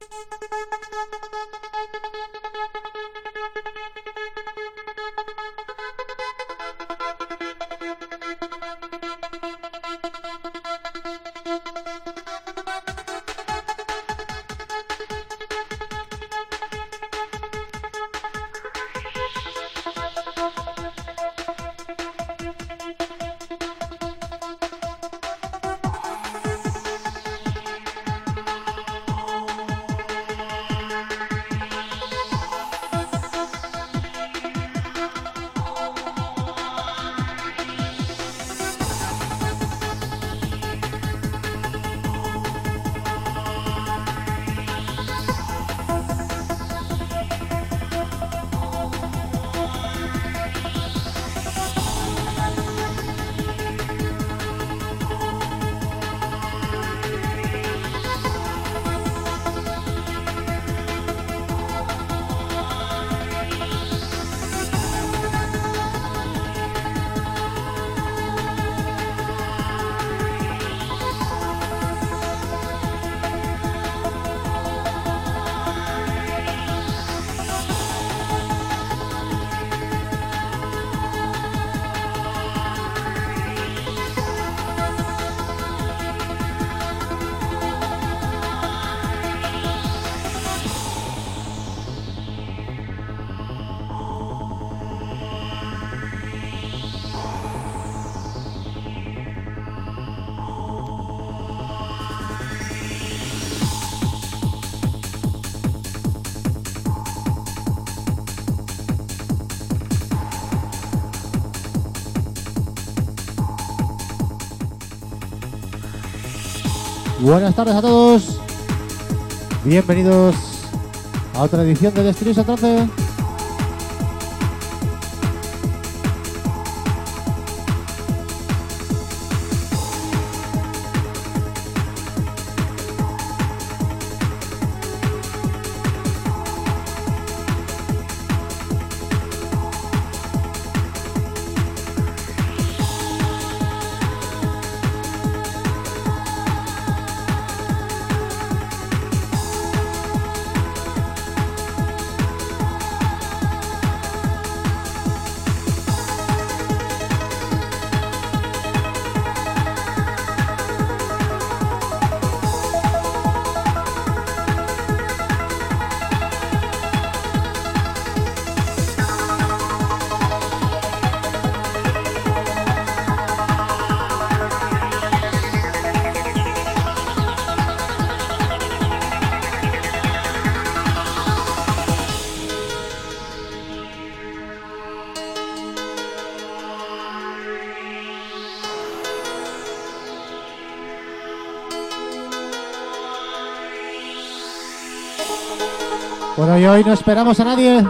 Thank you. Buenas tardes a todos. Bienvenidos a otra edición de Destinies 13. Hoy no esperamos a nadie.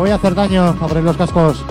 Voy a hacer daño. Abrir los cascos.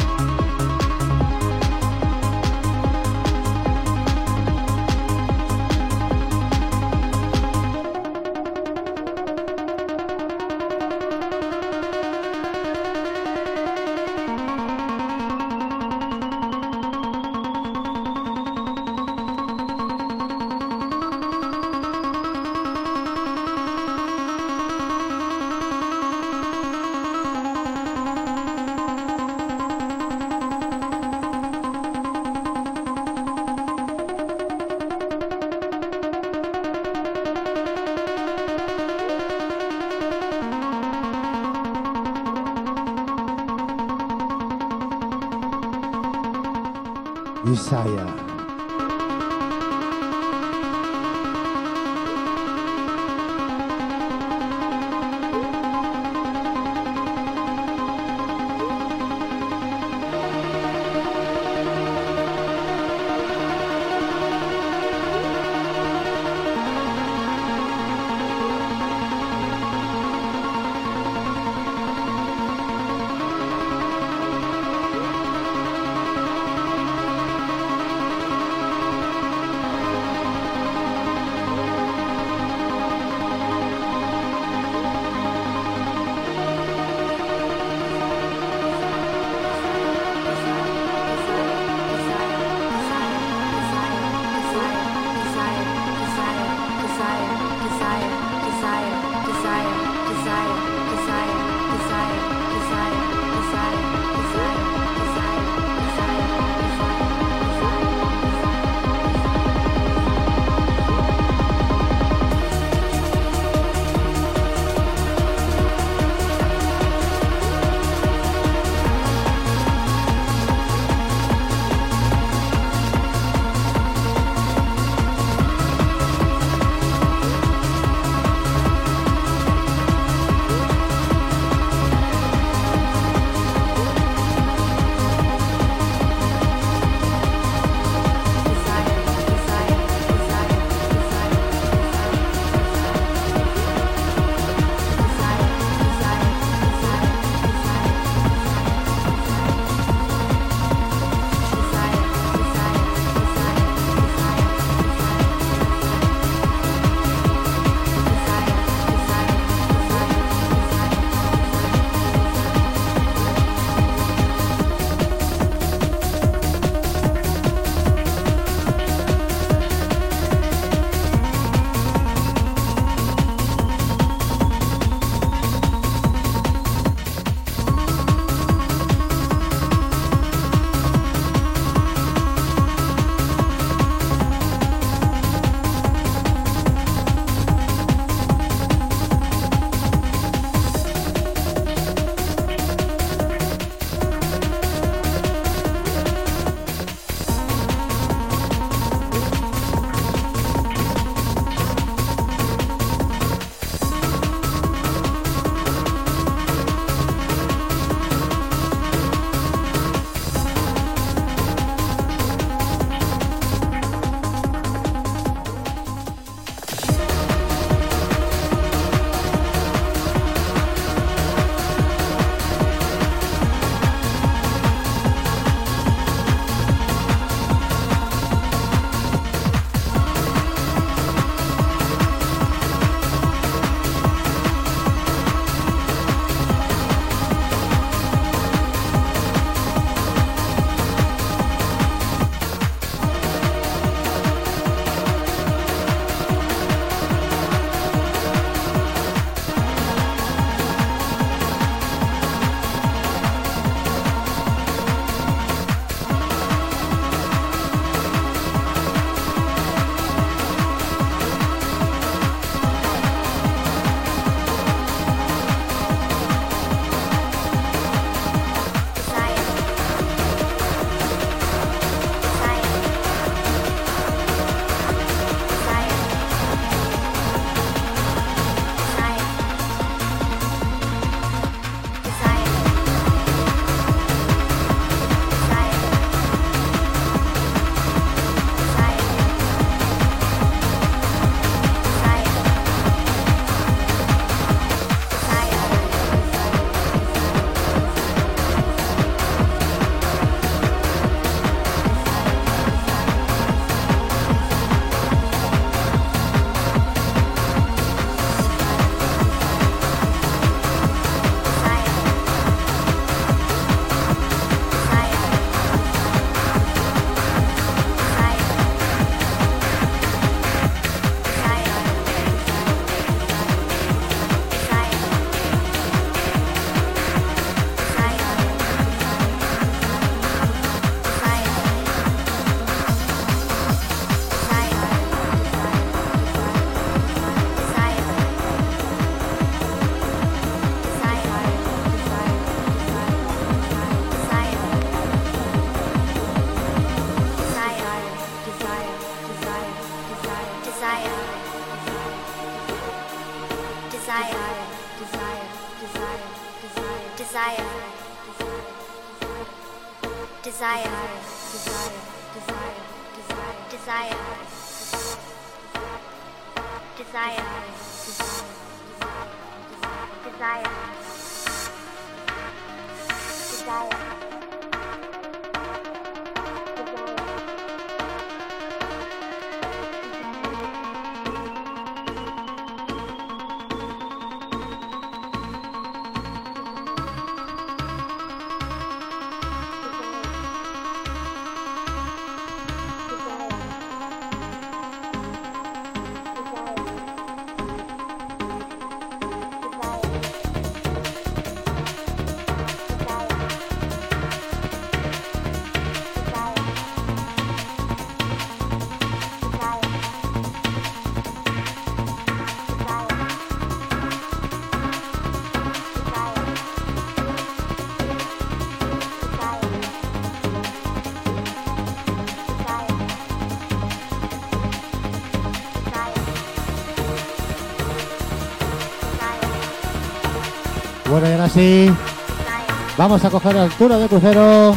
Vamos a coger altura de crucero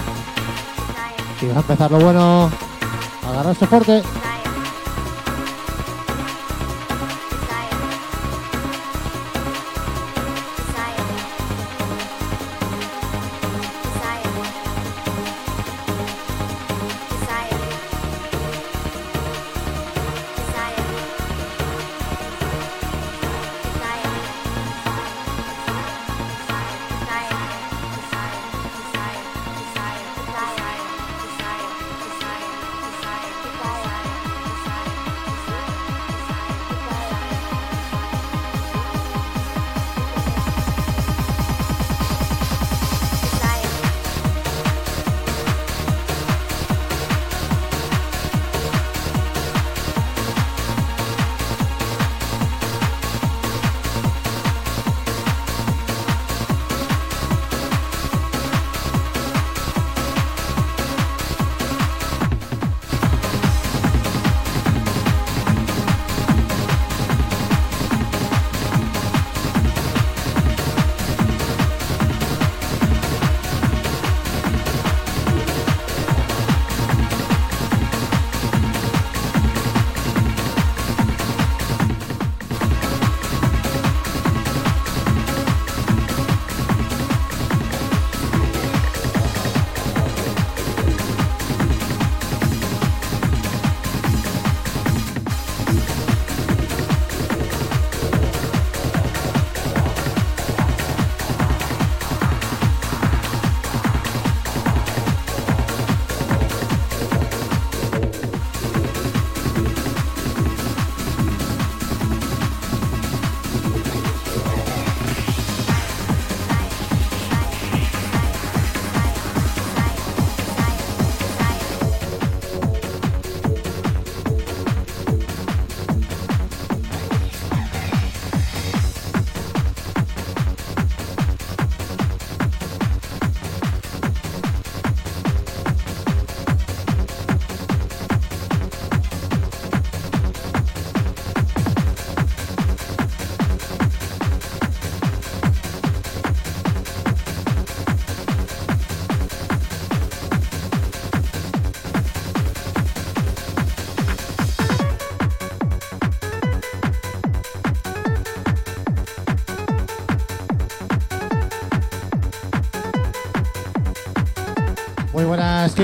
y va a empezar lo bueno. Agarrar soporte.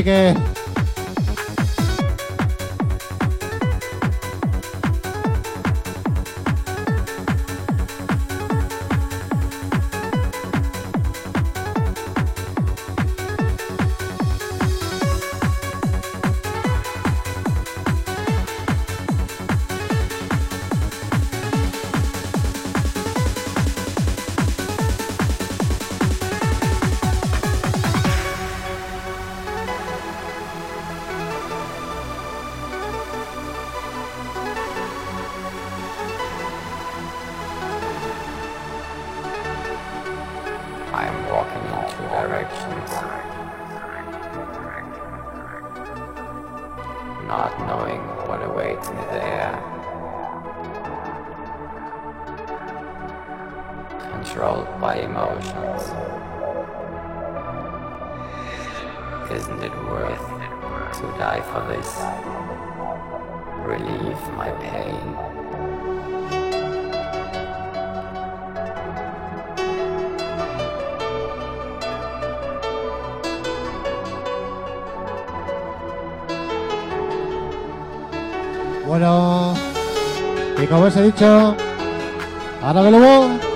ke Controlled by emotions. Isn't it worth to die for this? Relieve my pain. Bueno, y como os he dicho, ahora me lo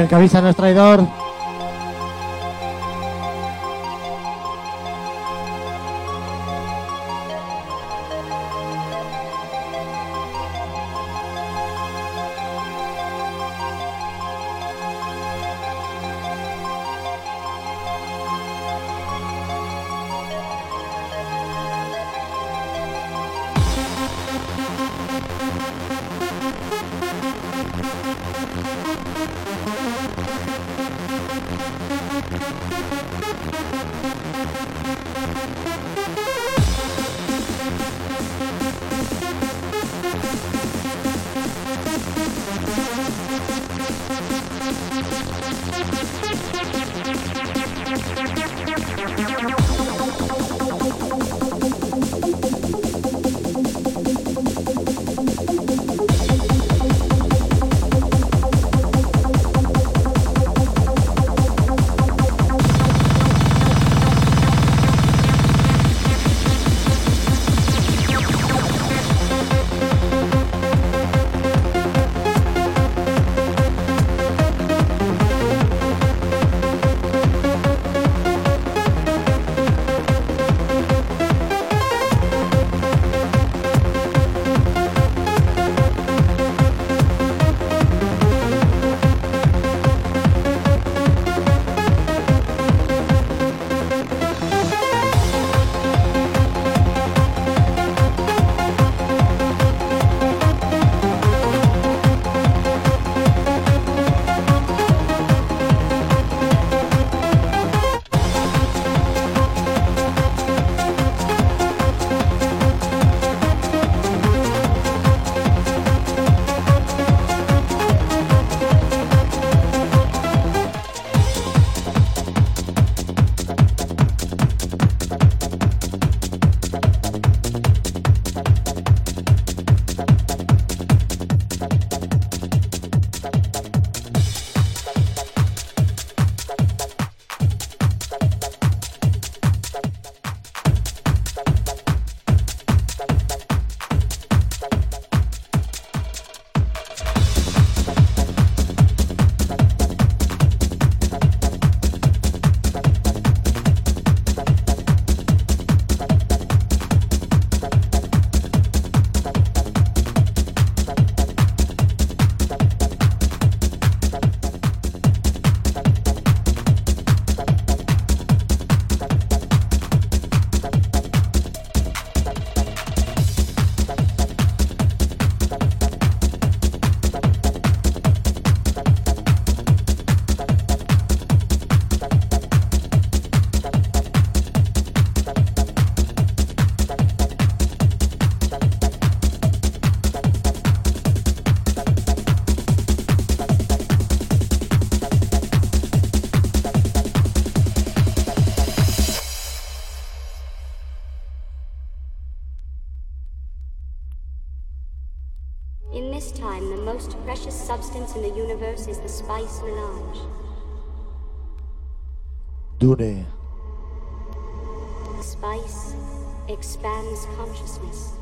el que avisa no traidor. The melange. Dune. Spice expands consciousness.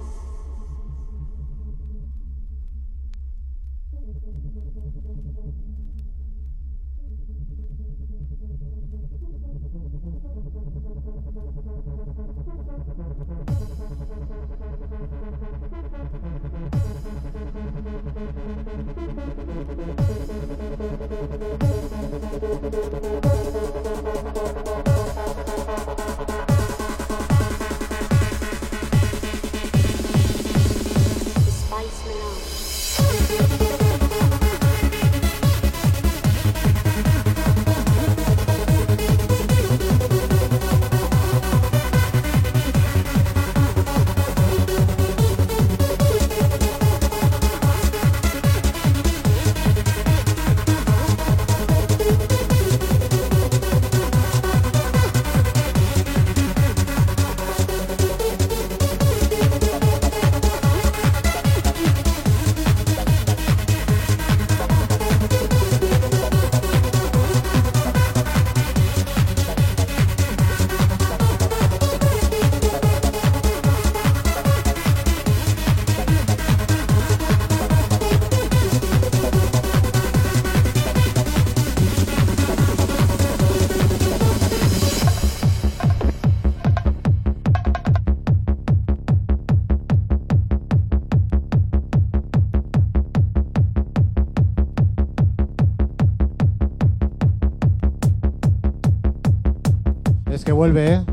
Vuelve, ¿eh?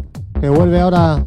Que vuelve ahora.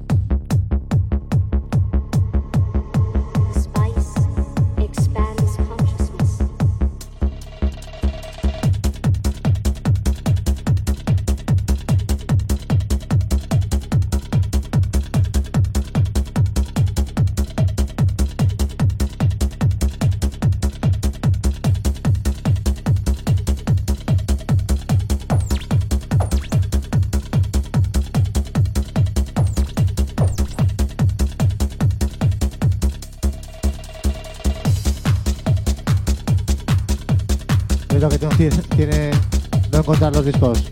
Que no tiene, tiene no encontrar los discos.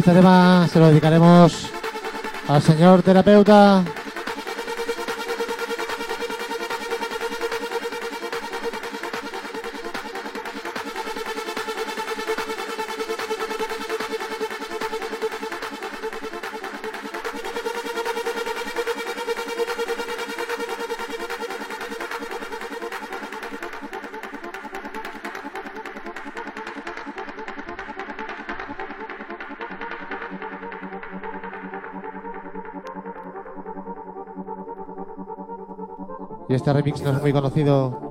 Este tema se lo dedicaremos al señor terapeuta este remix no es muy conocido.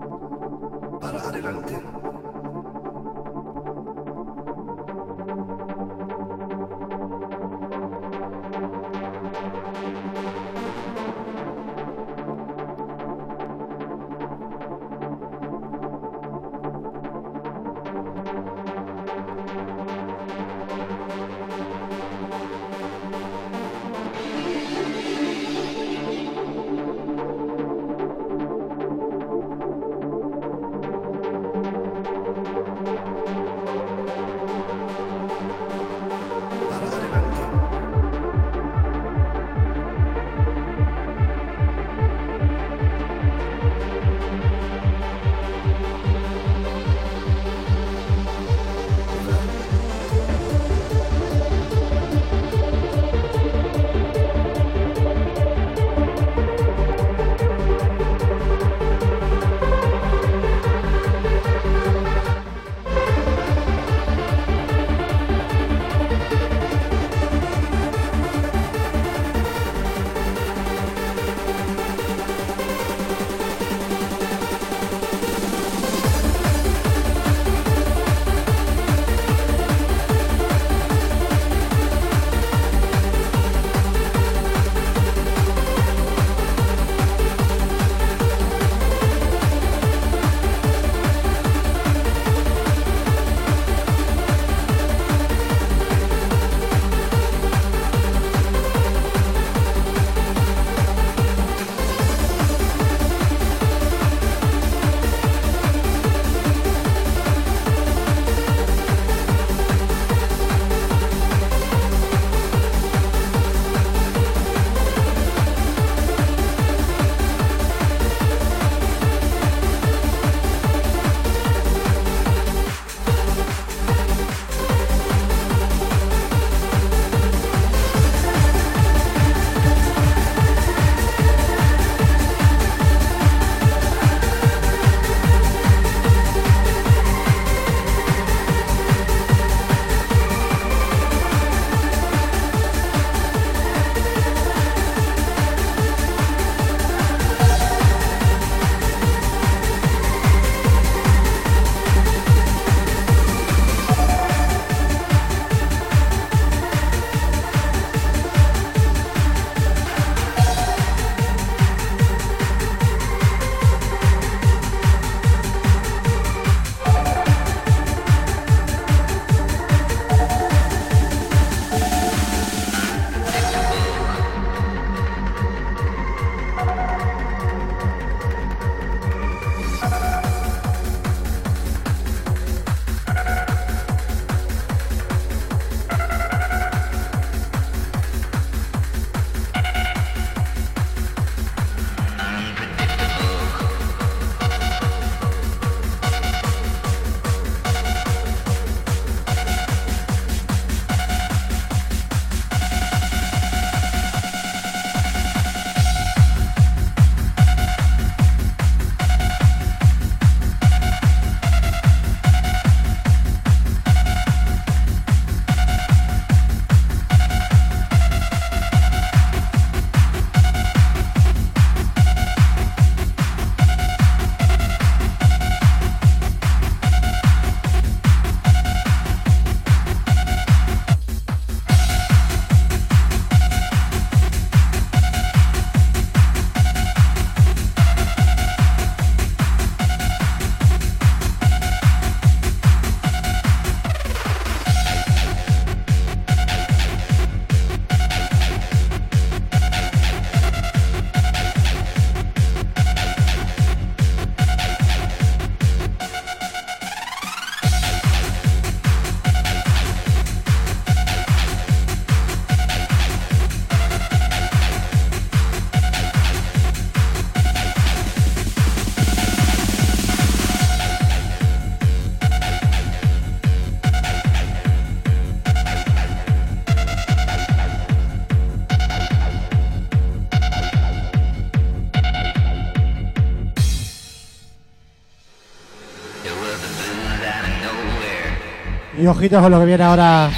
Y ojitos con lo que viene ahora.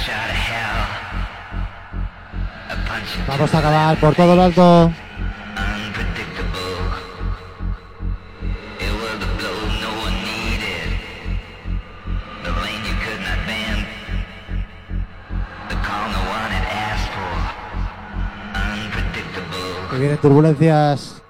Vamos a acabar por todo lo alto. Que vienen turbulencias.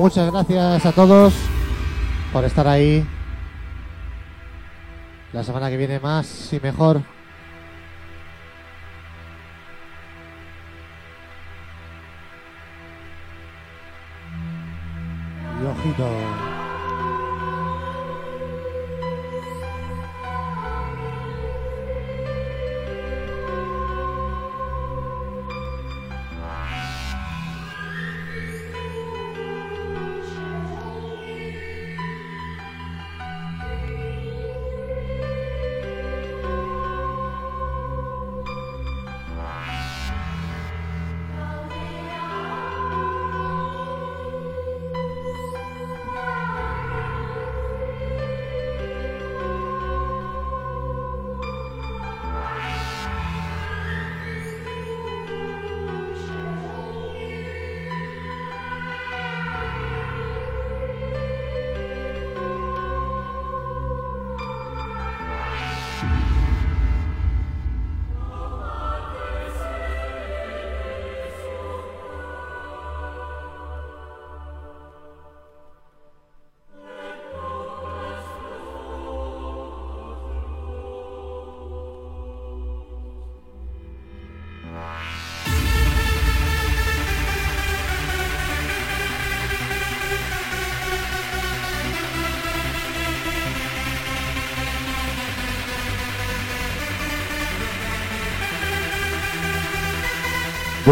Muchas gracias a todos por estar ahí. La semana que viene más y mejor.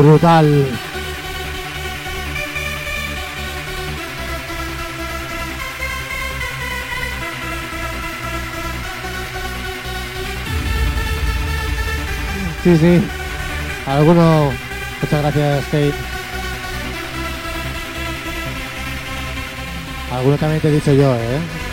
Brutal. Sí, sí. Alguno. Muchas gracias, Kate. Alguno también te he dicho yo, ¿eh?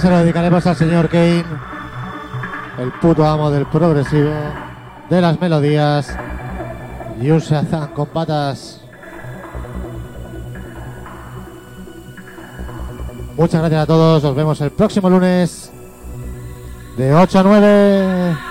Se lo dedicaremos al señor Kane, el puto amo del progresivo, de las melodías y un Shazam con patas. Muchas gracias a todos, nos vemos el próximo lunes de 8 a 9.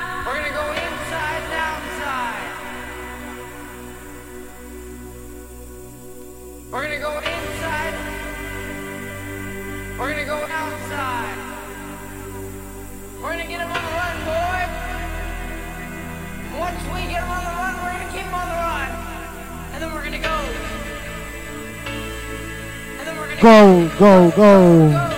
go.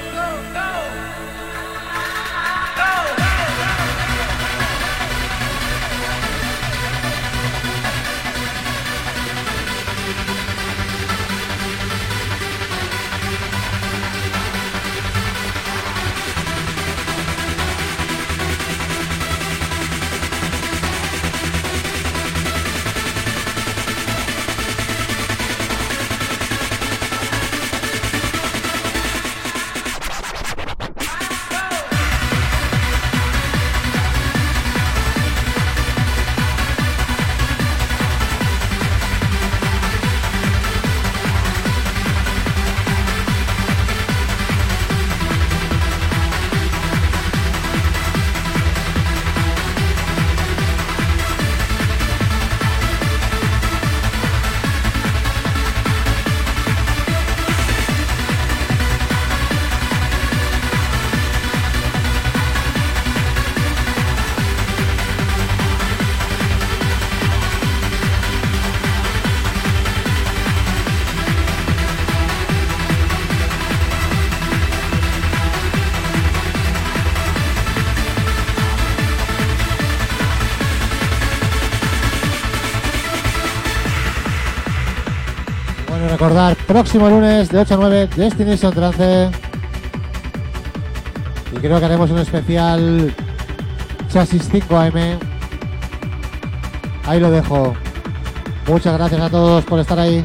próximo lunes de 8 a 9 Destination Trance. Y creo que haremos un especial Chasis 5AM. Ahí lo dejo. Muchas gracias a todos por estar ahí.